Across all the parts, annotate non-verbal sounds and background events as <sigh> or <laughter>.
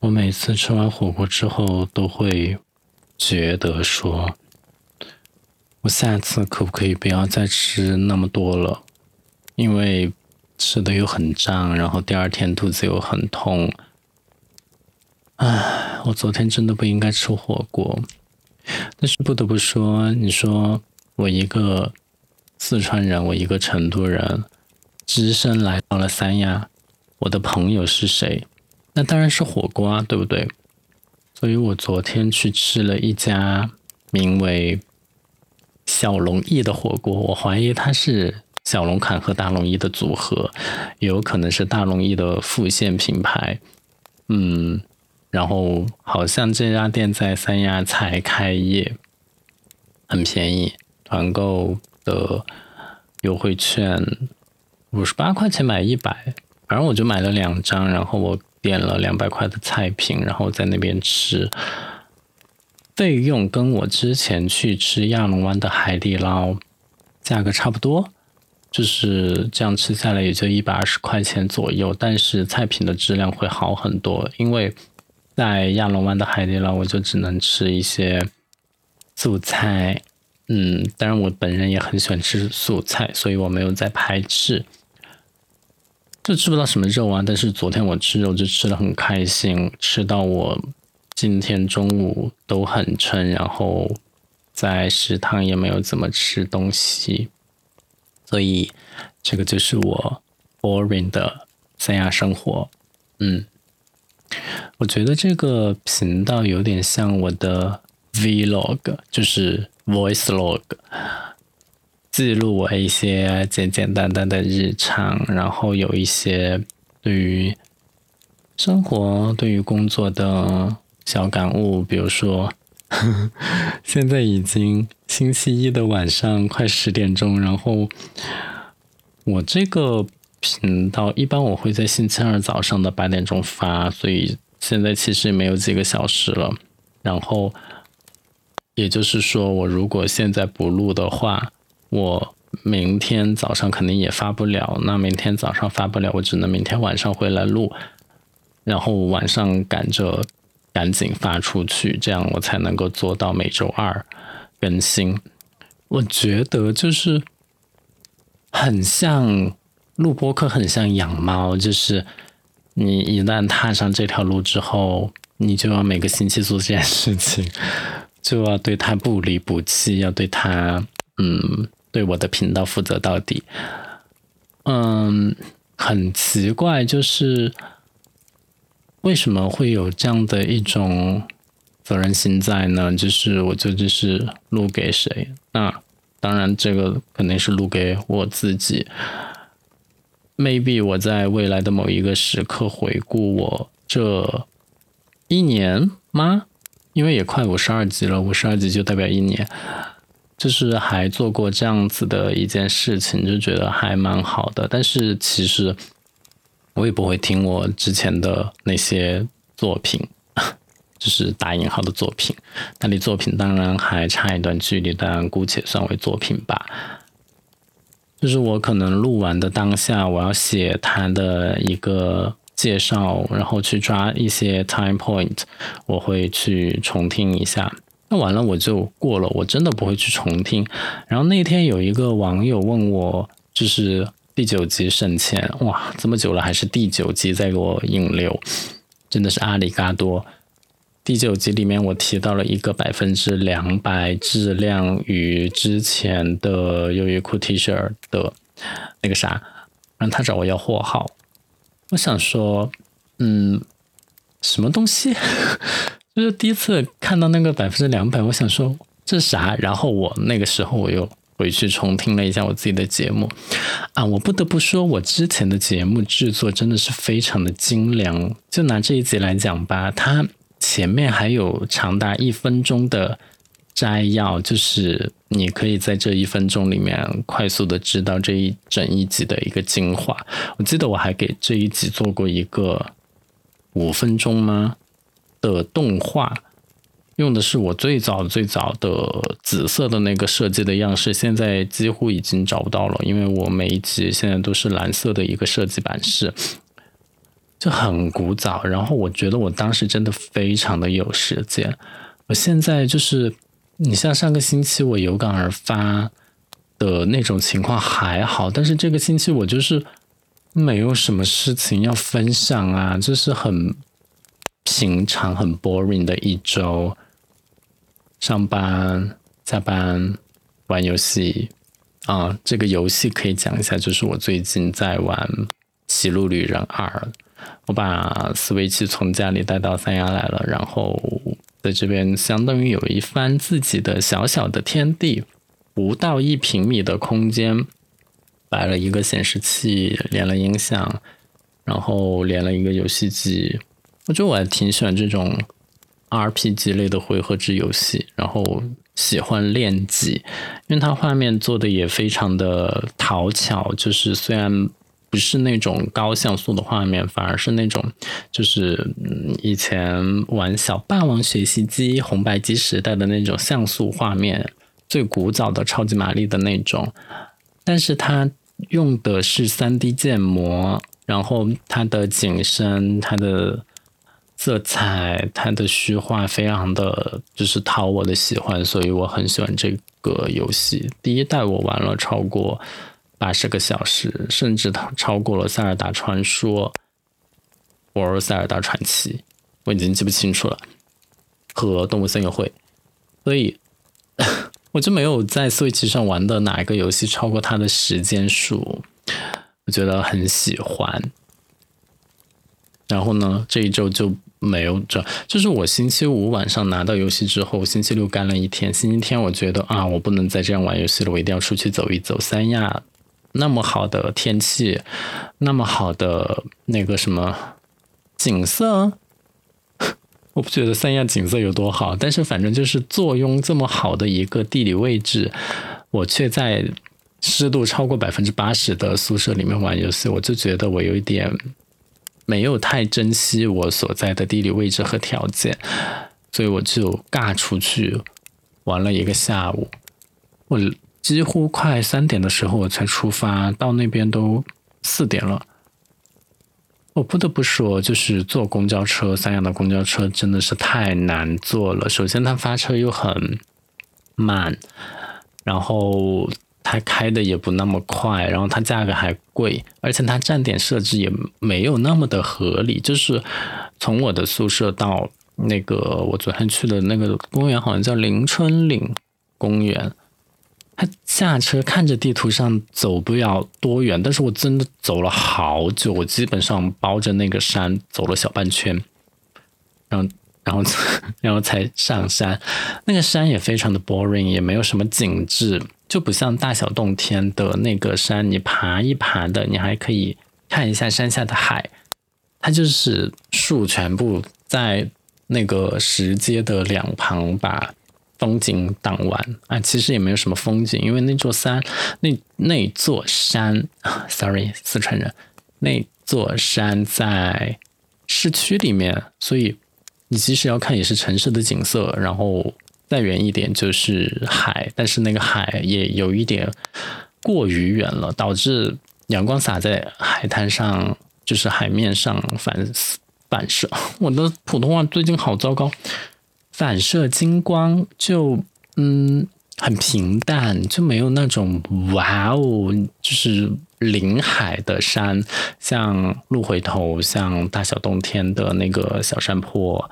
我每次吃完火锅之后都会觉得说，我下次可不可以不要再吃那么多了？因为吃的又很胀，然后第二天肚子又很痛。唉，我昨天真的不应该吃火锅。但是不得不说，你说我一个四川人，我一个成都人，只身来到了三亚，我的朋友是谁？那当然是火锅啊，对不对？所以我昨天去吃了一家名为“小龙燚”的火锅，我怀疑它是小龙坎和大龙燚的组合，也有可能是大龙燚的副线品牌。嗯，然后好像这家店在三亚才开业，很便宜，团购的优惠券五十八块钱买一百，反正我就买了两张，然后我。点了两百块的菜品，然后在那边吃，费用跟我之前去吃亚龙湾的海底捞价格差不多，就是这样吃下来也就一百二十块钱左右，但是菜品的质量会好很多，因为在亚龙湾的海底捞我就只能吃一些素菜，嗯，当然我本人也很喜欢吃素菜，所以我没有在排斥。就吃不到什么肉啊，但是昨天我吃肉就吃的很开心，吃到我今天中午都很撑，然后在食堂也没有怎么吃东西，所以这个就是我 boring 的三亚生活。嗯，我觉得这个频道有点像我的 vlog，就是 voice log。记录我一些简简单单的日常，然后有一些对于生活、对于工作的小感悟。比如说，<laughs> 现在已经星期一的晚上快十点钟，然后我这个频道一般我会在星期二早上的八点钟发，所以现在其实没有几个小时了。然后也就是说，我如果现在不录的话，我明天早上肯定也发不了，那明天早上发不了，我只能明天晚上回来录，然后晚上赶着赶紧发出去，这样我才能够做到每周二更新。我觉得就是很像录播课，很像养猫，就是你一旦踏上这条路之后，你就要每个星期做这件事情，就要对它不离不弃，要对它嗯。对我的频道负责到底，嗯，很奇怪，就是为什么会有这样的一种责任心在呢？就是我究竟是录给谁？那当然，这个肯定是录给我自己。Maybe 我在未来的某一个时刻回顾我这一年吗？因为也快五十二集了，五十二集就代表一年。就是还做过这样子的一件事情，就觉得还蛮好的。但是其实我也不会听我之前的那些作品，<laughs> 就是打引号的作品。那离作品当然还差一段距离，但姑且算为作品吧。就是我可能录完的当下，我要写它的一个介绍，然后去抓一些 time point，我会去重听一下。那完了我就过了，我真的不会去重听。然后那天有一个网友问我，就是第九集省钱，哇，这么久了还是第九集在给我引流，真的是阿里嘎多。第九集里面我提到了一个百分之两百质量与之前的优衣库 T 恤的那个啥，让他找我要货号。我想说，嗯，什么东西？就是第一次看到那个百分之两百，我想说这啥？然后我那个时候我又回去重听了一下我自己的节目，啊，我不得不说，我之前的节目制作真的是非常的精良。就拿这一集来讲吧，它前面还有长达一分钟的摘要，就是你可以在这一分钟里面快速的知道这一整一集的一个精华。我记得我还给这一集做过一个五分钟吗？的动画用的是我最早最早的紫色的那个设计的样式，现在几乎已经找不到了，因为我每一集现在都是蓝色的一个设计版式。就很古早。然后我觉得我当时真的非常的有时间。我现在就是，你像上个星期我有感而发的那种情况还好，但是这个星期我就是没有什么事情要分享啊，就是很平常、很 boring 的一周，上班、下班、玩游戏。啊，这个游戏可以讲一下，就是我最近在玩《歧路旅人二》，我把 Switch 从家里带到三亚来了，然后在这边相当于有一番自己的小小的天地，不到一平米的空间，摆了一个显示器，连了音响，然后连了一个游戏机，我觉得我还挺喜欢这种 RPG 类的回合制游戏，然后。喜欢练级，因为它画面做的也非常的讨巧，就是虽然不是那种高像素的画面，反而是那种就是以前玩小霸王学习机红白机时代的那种像素画面，最古早的超级玛丽的那种，但是它用的是三 D 建模，然后它的景深，它的。色彩，它的虚化非常的就是讨我的喜欢，所以我很喜欢这个游戏。第一代我玩了超过八十个小时，甚至它超过了《塞尔达传说》或《塞尔达传奇》，我已经记不清楚了。和《动物森友会》，所以 <laughs> 我就没有在 Switch 上玩的哪一个游戏超过它的时间数，我觉得很喜欢。然后呢，这一周就。没有这，就是我星期五晚上拿到游戏之后，星期六干了一天，星期天我觉得啊，我不能再这样玩游戏了，我一定要出去走一走。三亚那么好的天气，那么好的那个什么景色，我不觉得三亚景色有多好，但是反正就是坐拥这么好的一个地理位置，我却在湿度超过百分之八十的宿舍里面玩游戏，我就觉得我有一点。没有太珍惜我所在的地理位置和条件，所以我就尬出去玩了一个下午。我几乎快三点的时候我才出发，到那边都四点了。我不得不说，就是坐公交车，三亚的公交车真的是太难坐了。首先，它发车又很慢，然后。它开的也不那么快，然后它价格还贵，而且它站点设置也没有那么的合理。就是从我的宿舍到那个我昨天去的那个公园，好像叫林春岭公园，它下车看着地图上走不了多远，但是我真的走了好久，我基本上包着那个山走了小半圈，然后然后然后才上山。那个山也非常的 boring，也没有什么景致。就不像大小洞天的那个山，你爬一爬的，你还可以看一下山下的海。它就是树全部在那个石阶的两旁把风景挡完啊，其实也没有什么风景，因为那座山那那座山，<laughs> sorry 四川人，那座山在市区里面，所以你即使要看也是城市的景色，然后。再远一点就是海，但是那个海也有一点过于远了，导致阳光洒在海滩上，就是海面上反反射。我的普通话最近好糟糕，反射金光就嗯很平淡，就没有那种哇哦，就是临海的山，像鹿回头，像大小洞天的那个小山坡，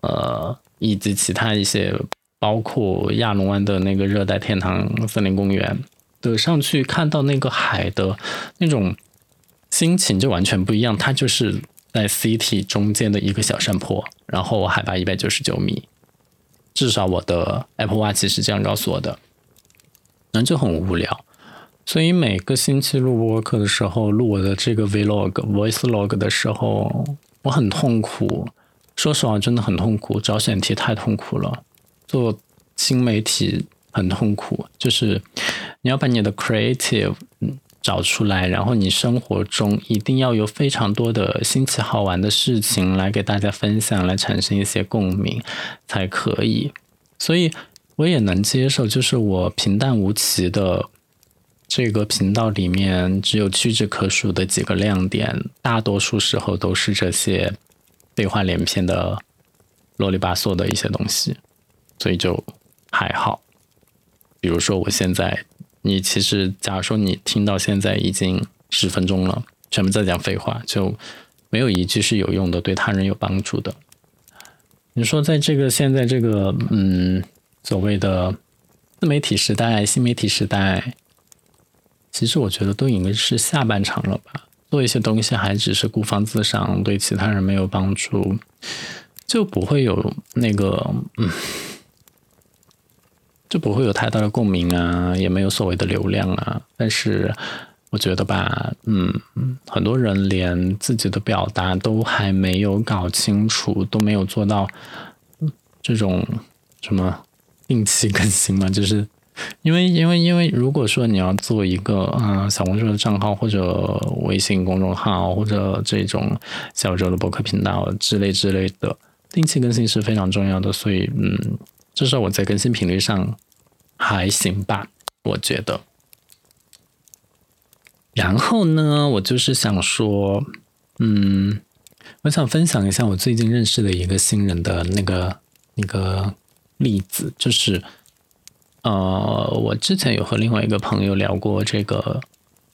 呃。以及其他一些，包括亚龙湾的那个热带天堂森林公园的上去看到那个海的那种心情就完全不一样。它就是在 city 中间的一个小山坡，然后海拔一百九十九米，至少我的 Apple Watch 是这样告诉我的。那就很无聊，所以每个星期录播课的时候，录我的这个 Vlog Voice Log 的时候，我很痛苦。说实话，真的很痛苦。找选题太痛苦了，做新媒体很痛苦。就是你要把你的 creative 找出来，然后你生活中一定要有非常多的新奇好玩的事情来给大家分享，来产生一些共鸣才可以。所以我也能接受，就是我平淡无奇的这个频道里面只有屈指可数的几个亮点，大多数时候都是这些废话连篇的啰里吧嗦的一些东西，所以就还好。比如说我现在，你其实假如说你听到现在已经十分钟了，全部在讲废话，就没有一句是有用的，对他人有帮助的。你说在这个现在这个嗯所谓的自媒体时代、新媒体时代。其实我觉得都已经是下半场了吧，做一些东西还只是孤芳自赏，对其他人没有帮助，就不会有那个嗯，就不会有太大的共鸣啊，也没有所谓的流量啊。但是我觉得吧，嗯，很多人连自己的表达都还没有搞清楚，都没有做到这种什么定期更新嘛，就是。因为，因为，因为，如果说你要做一个啊小红书的账号，或者微信公众号，或者这种小周的博客频道之类之类的，定期更新是非常重要的。所以，嗯，至少我在更新频率上还行吧，我觉得。然后呢，我就是想说，嗯，我想分享一下我最近认识的一个新人的那个那个例子，就是。呃，我之前有和另外一个朋友聊过这个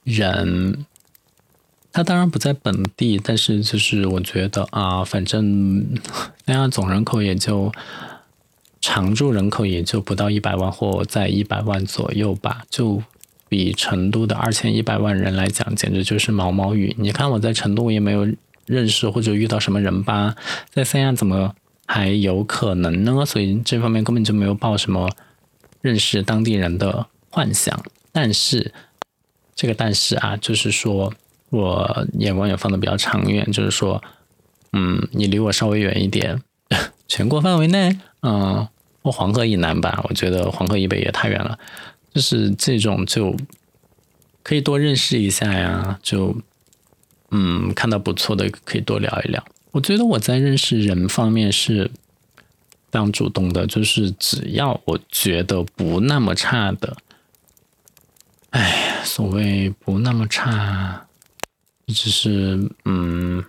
人，他当然不在本地，但是就是我觉得啊，反正 <laughs> 那样总人口也就常住人口也就不到一百万或在一百万左右吧，就比成都的二千一百万人来讲，简直就是毛毛雨。你看我在成都也没有认识或者遇到什么人吧，在三亚怎么还有可能呢？所以这方面根本就没有报什么。认识当地人的幻想，但是这个但是啊，就是说我眼光也放的比较长远，就是说，嗯，你离我稍微远一点，<laughs> 全国范围内，嗯，我黄河以南吧，我觉得黄河以北也太远了，就是这种就可以多认识一下呀，就嗯，看到不错的可以多聊一聊。我觉得我在认识人方面是。非常主动的，就是只要我觉得不那么差的，哎，所谓不那么差，只是嗯，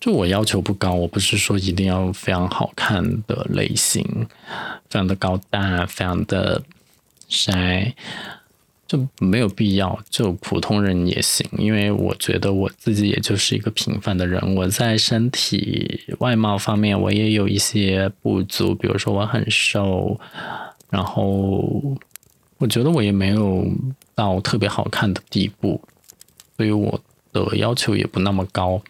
就我要求不高，我不是说一定要非常好看的类型，非常的高大，非常的帅。就没有必要，就普通人也行，因为我觉得我自己也就是一个平凡的人。我在身体外貌方面，我也有一些不足，比如说我很瘦，然后我觉得我也没有到特别好看的地步，所以我的要求也不那么高。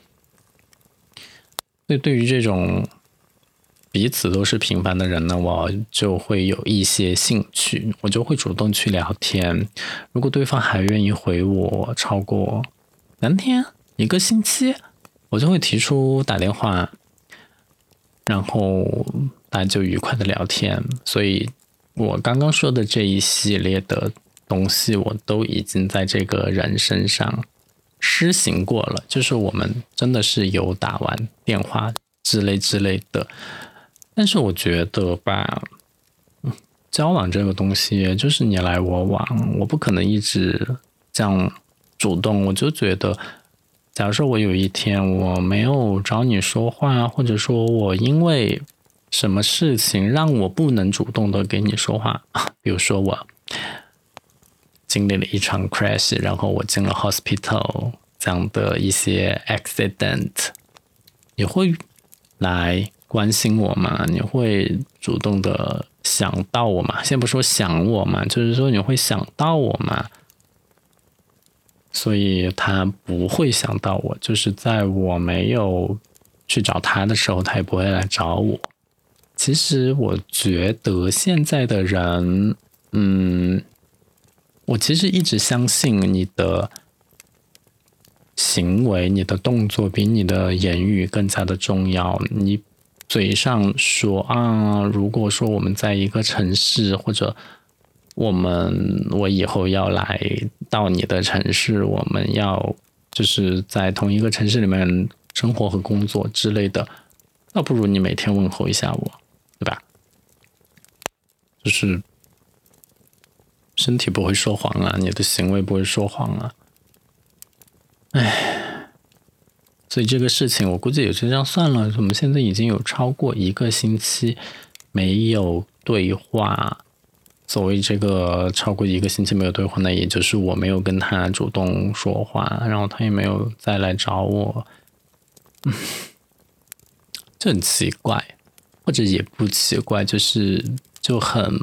所以对于这种。彼此都是平凡的人呢，我就会有一些兴趣，我就会主动去聊天。如果对方还愿意回我超过两天、一个星期，我就会提出打电话，然后大家就愉快的聊天。所以，我刚刚说的这一系列的东西，我都已经在这个人身上施行过了。就是我们真的是有打完电话之类之类的。但是我觉得吧，交往这个东西就是你来我往，我不可能一直这样主动。我就觉得，假如说我有一天我没有找你说话，或者说我因为什么事情让我不能主动的给你说话，<laughs> 比如说我经历了一场 crash，然后我进了 hospital 这样的一些 accident，你会来。关心我嘛？你会主动的想到我嘛？先不说想我嘛，就是说你会想到我嘛？所以他不会想到我，就是在我没有去找他的时候，他也不会来找我。其实我觉得现在的人，嗯，我其实一直相信你的行为、你的动作比你的言语更加的重要。你。嘴上说啊，如果说我们在一个城市，或者我们我以后要来到你的城市，我们要就是在同一个城市里面生活和工作之类的，那不如你每天问候一下我，对吧？就是身体不会说谎啊，你的行为不会说谎啊。唉，所以这个事情我估计也就这样算了。我们现在已经有超过一个星期没有对话。所谓这个超过一个星期没有对话，那也就是我没有跟他主动说话，然后他也没有再来找我，就很奇怪，或者也不奇怪，就是就很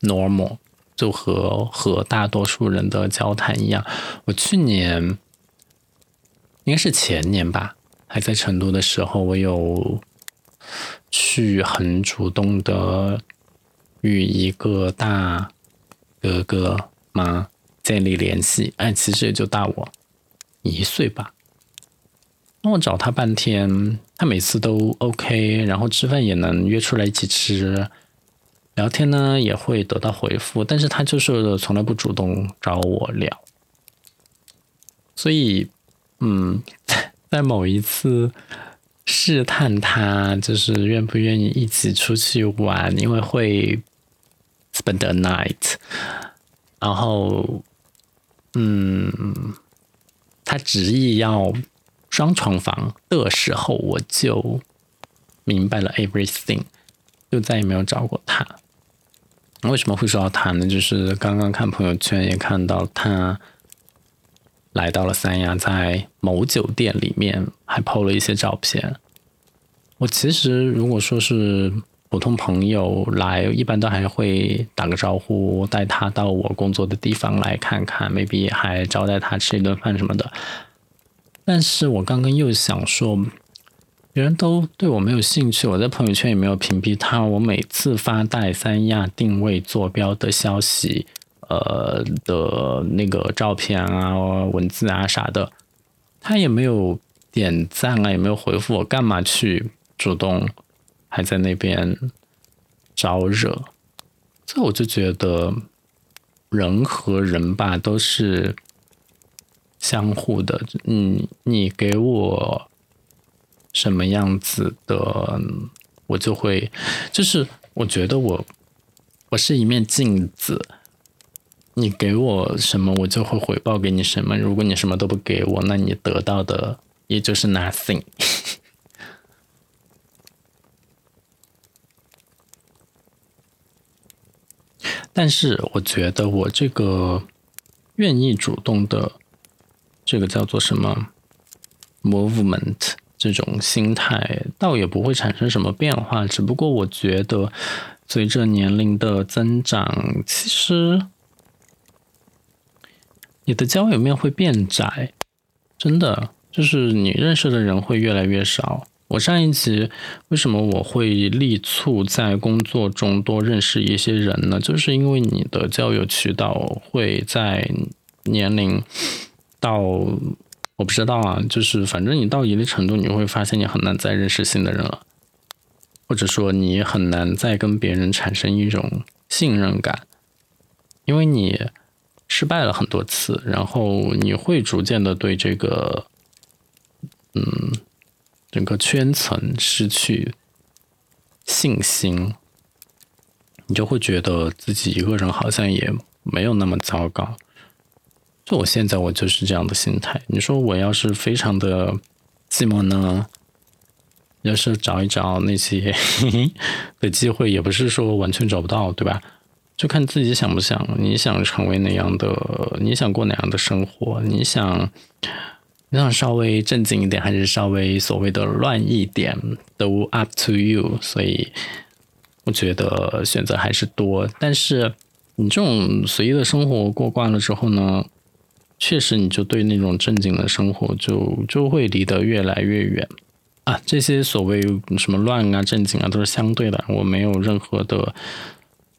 normal，就和和大多数人的交谈一样。我去年应该是前年吧，还在成都的时候，我有去很主动的。与一个大哥哥妈建立联系，哎，其实也就大我一岁吧。那我找他半天，他每次都 OK，然后吃饭也能约出来一起吃，聊天呢也会得到回复，但是他就是从来不主动找我聊。所以，嗯，<laughs> 在某一次。试探他就是愿不愿意一起出去玩，因为会 spend a night。然后，嗯，他执意要双床房的时候，我就明白了 everything，就再也没有找过他。为什么会说到他呢？就是刚刚看朋友圈也看到他。来到了三亚，在某酒店里面还 PO 了一些照片。我其实如果说是普通朋友来，一般都还会打个招呼，带他到我工作的地方来看看，maybe 还招待他吃一顿饭什么的。但是我刚刚又想说，别人都对我没有兴趣，我在朋友圈也没有屏蔽他。我每次发带三亚定位坐标的消息。呃的那个照片啊、文字啊啥的，他也没有点赞啊，也没有回复我，干嘛去主动还在那边招惹？所以我就觉得人和人吧都是相互的。嗯，你给我什么样子的，我就会，就是我觉得我我是一面镜子。你给我什么，我就会回报给你什么。如果你什么都不给我，那你得到的也就是 nothing。<laughs> 但是我觉得我这个愿意主动的，这个叫做什么 movement 这种心态，倒也不会产生什么变化。只不过我觉得随着年龄的增长，其实。你的交友面会变窄，真的就是你认识的人会越来越少。我上一集为什么我会力促在工作中多认识一些人呢？就是因为你的交友渠道会在年龄到我不知道啊，就是反正你到一定程度，你会发现你很难再认识新的人了，或者说你很难再跟别人产生一种信任感，因为你。失败了很多次，然后你会逐渐的对这个，嗯，整个圈层失去信心，你就会觉得自己一个人好像也没有那么糟糕。就我现在我就是这样的心态。你说我要是非常的寂寞呢？要是找一找那些 <laughs> 的机会，也不是说完全找不到，对吧？就看自己想不想，你想成为哪样的，你想过哪样的生活，你想，你想稍微正经一点，还是稍微所谓的乱一点，都 up to you。所以我觉得选择还是多，但是你这种随意的生活过惯了之后呢，确实你就对那种正经的生活就就会离得越来越远啊。这些所谓什么乱啊、正经啊，都是相对的，我没有任何的。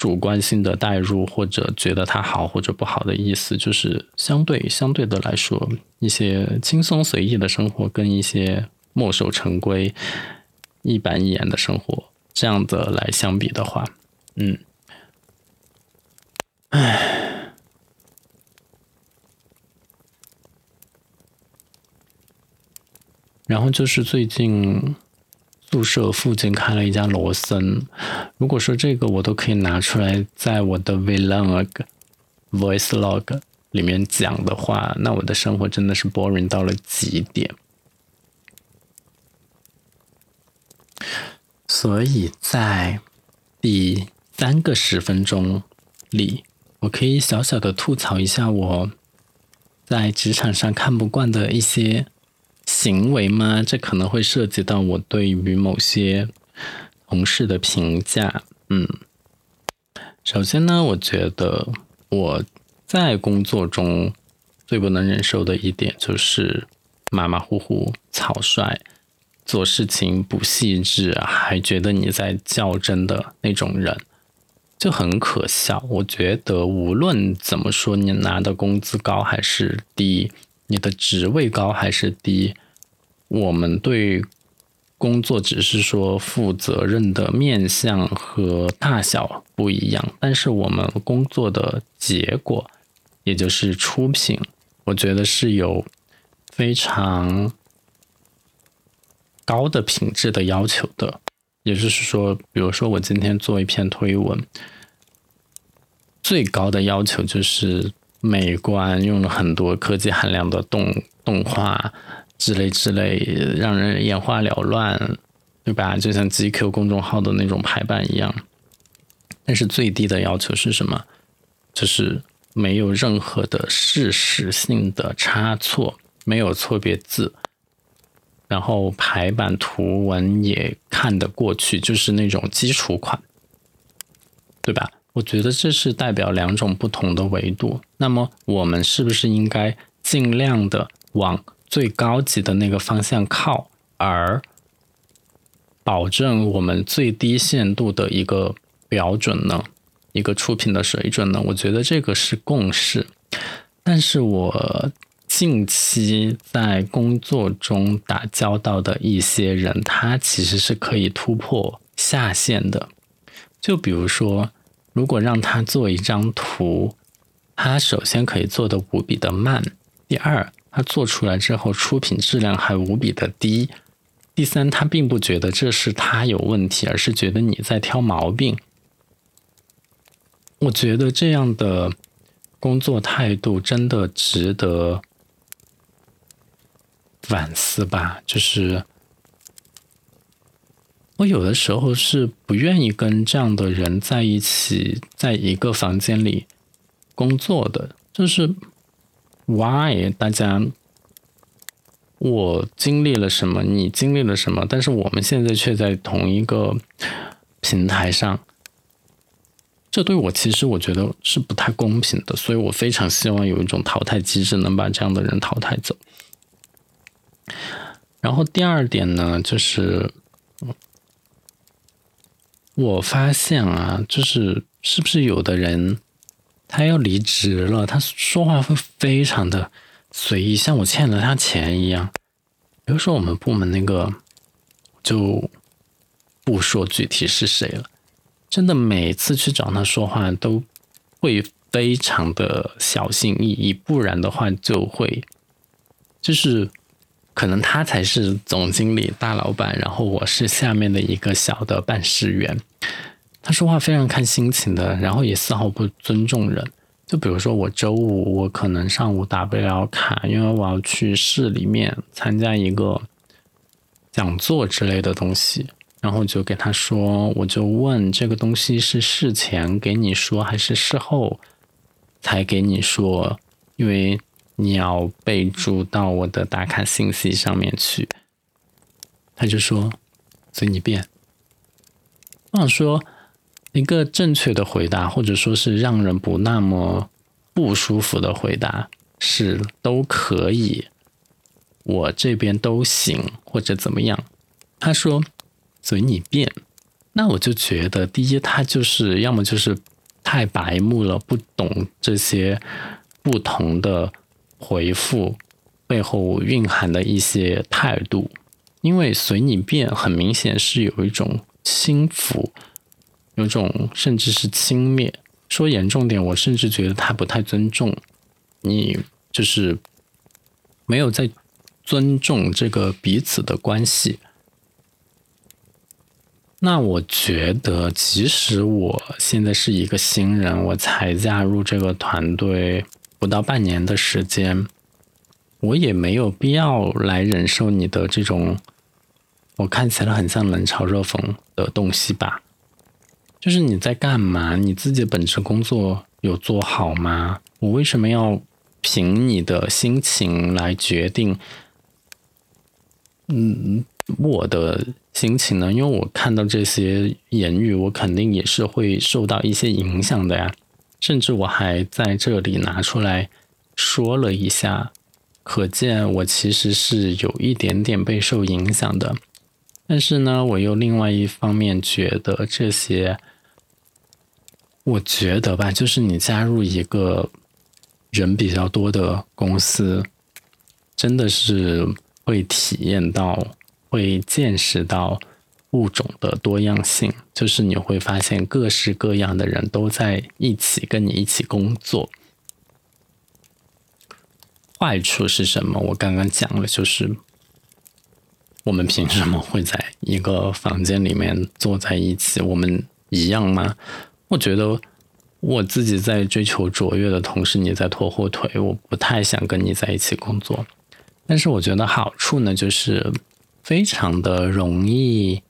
主观性的代入，或者觉得它好或者不好的意思，就是相对相对的来说，一些轻松随意的生活，跟一些墨守成规、一板一眼的生活，这样的来相比的话，嗯，唉，然后就是最近。宿舍附近开了一家罗森，如果说这个我都可以拿出来，在我的 vlog voice log 里面讲的话，那我的生活真的是 boring 到了极点。所以在第三个十分钟里，我可以小小的吐槽一下我在职场上看不惯的一些行为吗？这可能会涉及到我对于某些同事的评价。嗯，首先呢，我觉得我在工作中最不能忍受的一点就是马马虎虎、草率。做事情不细致，还觉得你在较真的那种人，就很可笑。我觉得无论怎么说，你拿的工资高还是低，你的职位高还是低，我们对工作只是说负责任的面向和大小不一样，但是我们工作的结果，也就是出品，我觉得是有非常。高的品质的要求的，也就是说，比如说我今天做一篇推文，最高的要求就是美观，用了很多科技含量的动动画之类之类，让人眼花缭乱，对吧？就像 GQ 公众号的那种排版一样。但是最低的要求是什么？就是没有任何的事实性的差错，没有错别字。然后排版图文也看得过去，就是那种基础款，对吧？我觉得这是代表两种不同的维度。那么我们是不是应该尽量的往最高级的那个方向靠，而保证我们最低限度的一个标准呢？一个出品的水准呢？我觉得这个是共识，但是我。近期在工作中打交道的一些人，他其实是可以突破下限的。就比如说，如果让他做一张图，他首先可以做的无比的慢；第二，他做出来之后出品质量还无比的低；第三，他并不觉得这是他有问题，而是觉得你在挑毛病。我觉得这样的工作态度真的值得。反思吧，就是我有的时候是不愿意跟这样的人在一起，在一个房间里工作的。就是 why 大家我经历了什么，你经历了什么，但是我们现在却在同一个平台上，这对我其实我觉得是不太公平的。所以我非常希望有一种淘汰机制，能把这样的人淘汰走。然后第二点呢，就是我发现啊，就是是不是有的人他要离职了，他说话会非常的随意，像我欠了他钱一样。比如说我们部门那个，就不说具体是谁了，真的每次去找他说话都会非常的小心翼翼，不然的话就会就是。可能他才是总经理、大老板，然后我是下面的一个小的办事员。他说话非常看心情的，然后也丝毫不尊重人。就比如说我周五我可能上午打不了卡，因为我要去市里面参加一个讲座之类的东西，然后就给他说，我就问这个东西是事前给你说还是事后才给你说，因为。你要备注到我的打卡信息上面去。他就说随你便。我想说一个正确的回答，或者说是让人不那么不舒服的回答是都可以，我这边都行，或者怎么样。他说随你便，那我就觉得第一，他就是要么就是太白目了，不懂这些不同的。回复背后蕴含的一些态度，因为随你便很明显是有一种轻浮，有种甚至是轻蔑。说严重点，我甚至觉得他不太尊重你，就是没有在尊重这个彼此的关系。那我觉得，即使我现在是一个新人，我才加入这个团队不到半年的时间，我也没有必要来忍受你的这种我看起来很像冷嘲热讽的东西吧？就是你在干嘛？你自己本职工作有做好吗？我为什么要凭你的心情来决定？嗯，我的。心情呢？因为我看到这些言语，我肯定也是会受到一些影响的呀。甚至我还在这里拿出来说了一下，可见我其实是有一点点被受影响的。但是呢，我又另外一方面觉得这些，我觉得吧，就是你加入一个人比较多的公司，真的是会体验到。会见识到物种的多样性，就是你会发现各式各样的人都在一起跟你一起工作。坏处是什么？我刚刚讲了，就是我们凭什么会在一个房间里面坐在一起？我们一样吗？我觉得我自己在追求卓越的同时，你在拖后腿，我不太想跟你在一起工作。但是我觉得好处呢，就是。非常的容易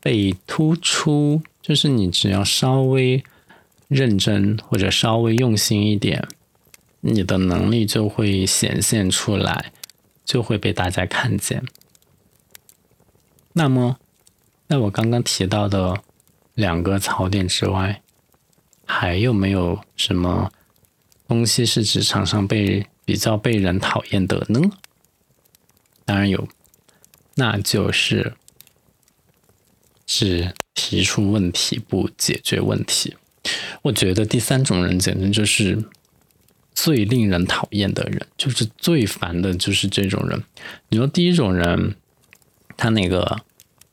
被突出，就是你只要稍微认真或者稍微用心一点，你的能力就会显现出来，就会被大家看见。那么，在我刚刚提到的两个槽点之外，还有没有什么东西是职场上被比较被人讨厌的呢？当然有。那就是只提出问题不解决问题。我觉得第三种人简直就是最令人讨厌的人，就是最烦的，就是这种人。你说第一种人，他那个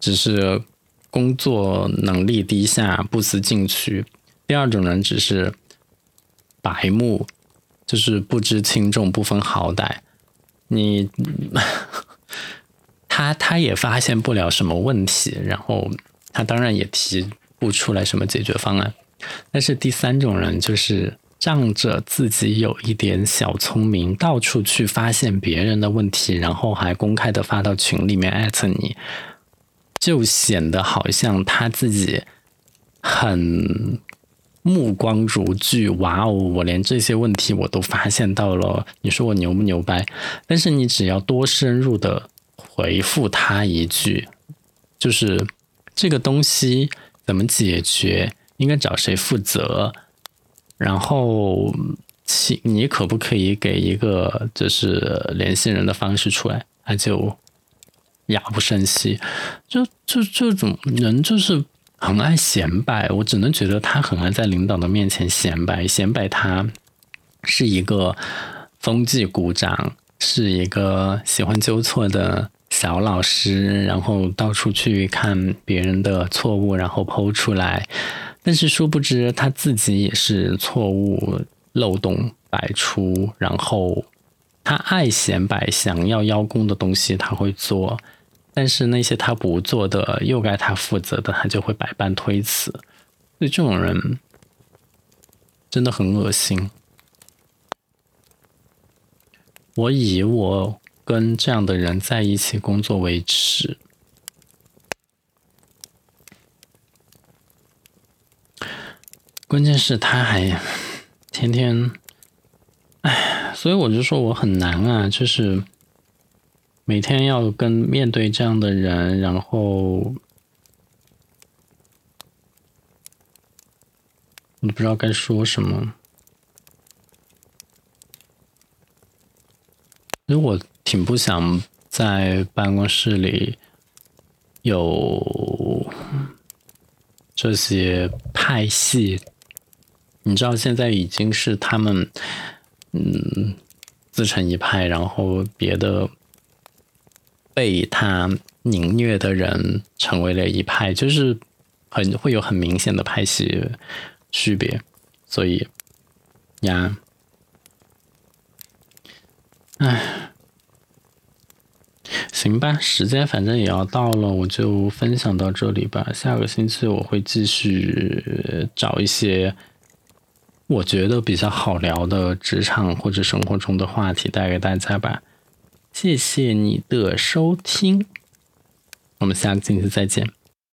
只是工作能力低下，不思进取；第二种人只是白目，就是不知轻重，不分好歹。你。<laughs> 他他也发现不了什么问题，然后他当然也提不出来什么解决方案。但是第三种人就是仗着自己有一点小聪明，到处去发现别人的问题，然后还公开的发到群里面艾特你，就显得好像他自己很目光如炬。哇哦，我连这些问题我都发现到了，你说我牛不牛掰？但是你只要多深入的。回复他一句，就是这个东西怎么解决，应该找谁负责，然后请你可不可以给一个就是联系人的方式出来？他就哑不胜息，就就这种人就是很爱显摆，我只能觉得他很爱在领导的面前显摆，显摆他是一个风纪股长，是一个喜欢纠错的。小老师，然后到处去看别人的错误，然后剖出来，但是殊不知他自己也是错误漏洞百出。然后他爱显摆，想要邀功的东西他会做，但是那些他不做的，又该他负责的，他就会百般推辞。所以这种人真的很恶心。我以我。跟这样的人在一起工作为耻，关键是他还天天，哎，所以我就说我很难啊，就是每天要跟面对这样的人，然后我不知道该说什么，如果。挺不想在办公室里有这些派系，你知道现在已经是他们嗯自成一派，然后别的被他凝虐的人成为了一派就是很会有很明显的派系区别所以呀。唉。行吧时间反正也要到了我就分享到这里吧下个星期我会继续找一些我觉得比较好聊的职场或者生活中的话题带给大家吧。谢谢你的收听。我们下个星期再见。